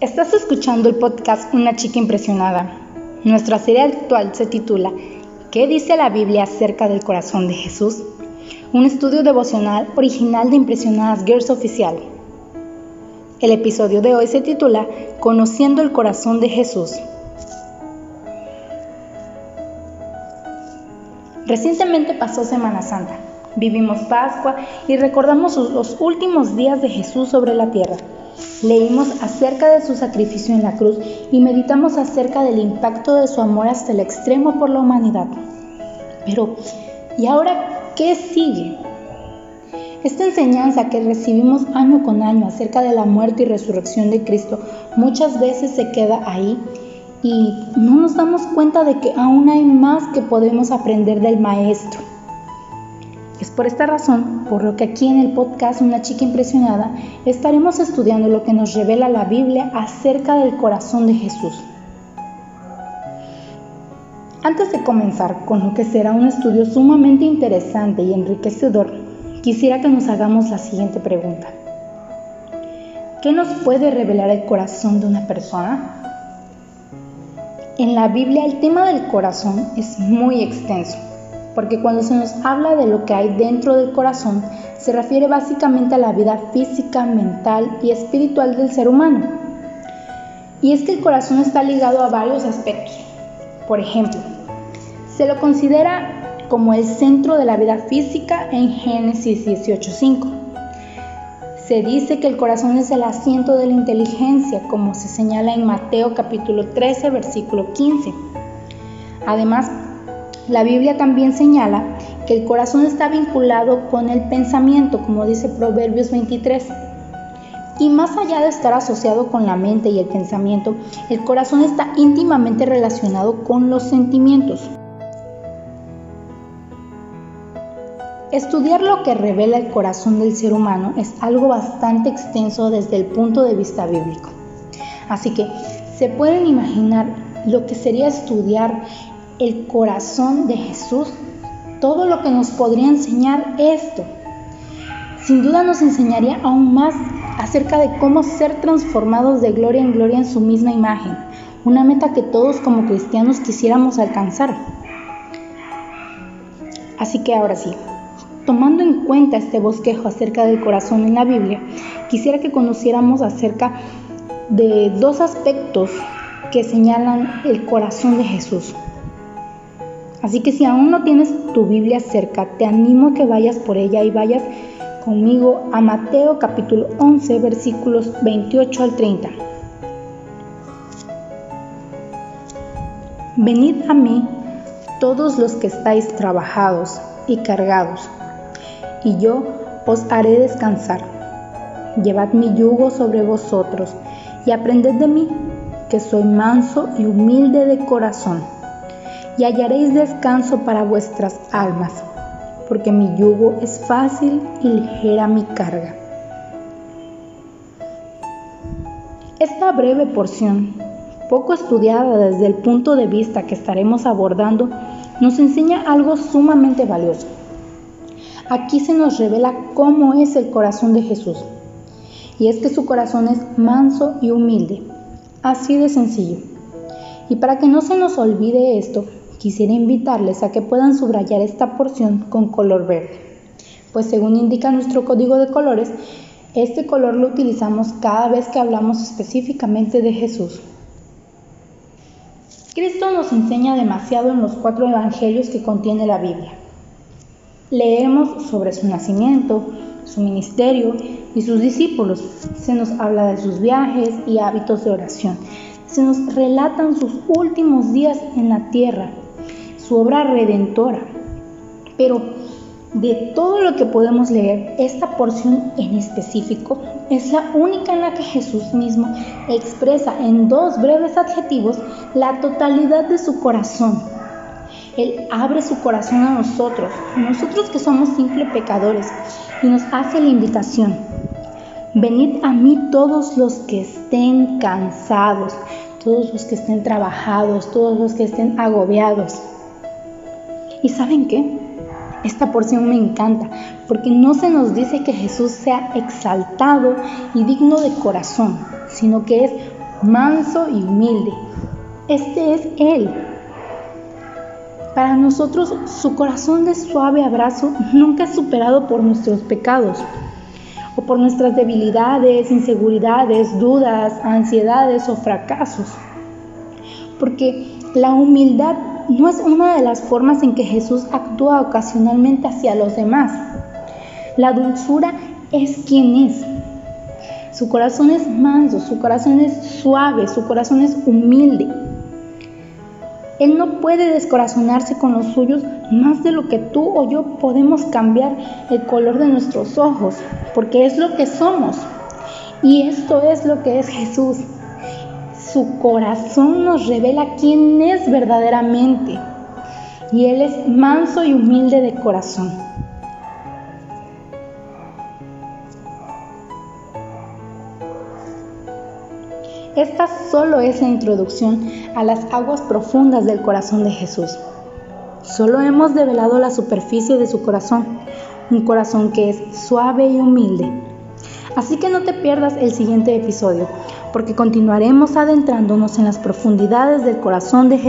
Estás escuchando el podcast Una chica impresionada. Nuestra serie actual se titula ¿Qué dice la Biblia acerca del corazón de Jesús? Un estudio devocional original de Impresionadas Girls Oficial. El episodio de hoy se titula Conociendo el corazón de Jesús. Recientemente pasó Semana Santa. Vivimos Pascua y recordamos los últimos días de Jesús sobre la tierra. Leímos acerca de su sacrificio en la cruz y meditamos acerca del impacto de su amor hasta el extremo por la humanidad. Pero, ¿y ahora qué sigue? Esta enseñanza que recibimos año con año acerca de la muerte y resurrección de Cristo muchas veces se queda ahí y no nos damos cuenta de que aún hay más que podemos aprender del Maestro. Por esta razón por lo que aquí en el podcast Una chica impresionada estaremos estudiando lo que nos revela la Biblia acerca del corazón de Jesús. Antes de comenzar con lo que será un estudio sumamente interesante y enriquecedor, quisiera que nos hagamos la siguiente pregunta. ¿Qué nos puede revelar el corazón de una persona? En la Biblia el tema del corazón es muy extenso porque cuando se nos habla de lo que hay dentro del corazón, se refiere básicamente a la vida física, mental y espiritual del ser humano. Y es que el corazón está ligado a varios aspectos. Por ejemplo, se lo considera como el centro de la vida física en Génesis 18.5. Se dice que el corazón es el asiento de la inteligencia, como se señala en Mateo capítulo 13, versículo 15. Además, la Biblia también señala que el corazón está vinculado con el pensamiento, como dice Proverbios 23. Y más allá de estar asociado con la mente y el pensamiento, el corazón está íntimamente relacionado con los sentimientos. Estudiar lo que revela el corazón del ser humano es algo bastante extenso desde el punto de vista bíblico. Así que se pueden imaginar lo que sería estudiar el corazón de Jesús, todo lo que nos podría enseñar esto. Sin duda nos enseñaría aún más acerca de cómo ser transformados de gloria en gloria en su misma imagen, una meta que todos como cristianos quisiéramos alcanzar. Así que ahora sí, tomando en cuenta este bosquejo acerca del corazón en la Biblia, quisiera que conociéramos acerca de dos aspectos que señalan el corazón de Jesús. Así que si aún no tienes tu Biblia cerca, te animo a que vayas por ella y vayas conmigo a Mateo capítulo 11 versículos 28 al 30. Venid a mí todos los que estáis trabajados y cargados, y yo os haré descansar. Llevad mi yugo sobre vosotros y aprended de mí, que soy manso y humilde de corazón y hallaréis descanso para vuestras almas, porque mi yugo es fácil y ligera mi carga. Esta breve porción, poco estudiada desde el punto de vista que estaremos abordando, nos enseña algo sumamente valioso. Aquí se nos revela cómo es el corazón de Jesús. Y es que su corazón es manso y humilde, así de sencillo. Y para que no se nos olvide esto, Quisiera invitarles a que puedan subrayar esta porción con color verde, pues según indica nuestro código de colores, este color lo utilizamos cada vez que hablamos específicamente de Jesús. Cristo nos enseña demasiado en los cuatro evangelios que contiene la Biblia. Leemos sobre su nacimiento, su ministerio y sus discípulos. Se nos habla de sus viajes y hábitos de oración. Se nos relatan sus últimos días en la tierra su obra redentora. Pero de todo lo que podemos leer, esta porción en específico es la única en la que Jesús mismo expresa en dos breves adjetivos la totalidad de su corazón. Él abre su corazón a nosotros, nosotros que somos simples pecadores, y nos hace la invitación. Venid a mí todos los que estén cansados, todos los que estén trabajados, todos los que estén agobiados ¿Y saben qué? Esta porción me encanta porque no se nos dice que Jesús sea exaltado y digno de corazón, sino que es manso y humilde. Este es Él. Para nosotros su corazón de suave abrazo nunca es superado por nuestros pecados o por nuestras debilidades, inseguridades, dudas, ansiedades o fracasos. Porque la humildad no es una de las formas en que Jesús actúa ocasionalmente hacia los demás. La dulzura es quien es. Su corazón es manso, su corazón es suave, su corazón es humilde. Él no puede descorazonarse con los suyos más de lo que tú o yo podemos cambiar el color de nuestros ojos, porque es lo que somos. Y esto es lo que es Jesús. Su corazón nos revela quién es verdaderamente. Y Él es manso y humilde de corazón. Esta solo es la introducción a las aguas profundas del corazón de Jesús. Solo hemos develado la superficie de su corazón, un corazón que es suave y humilde. Así que no te pierdas el siguiente episodio, porque continuaremos adentrándonos en las profundidades del corazón de Jesús.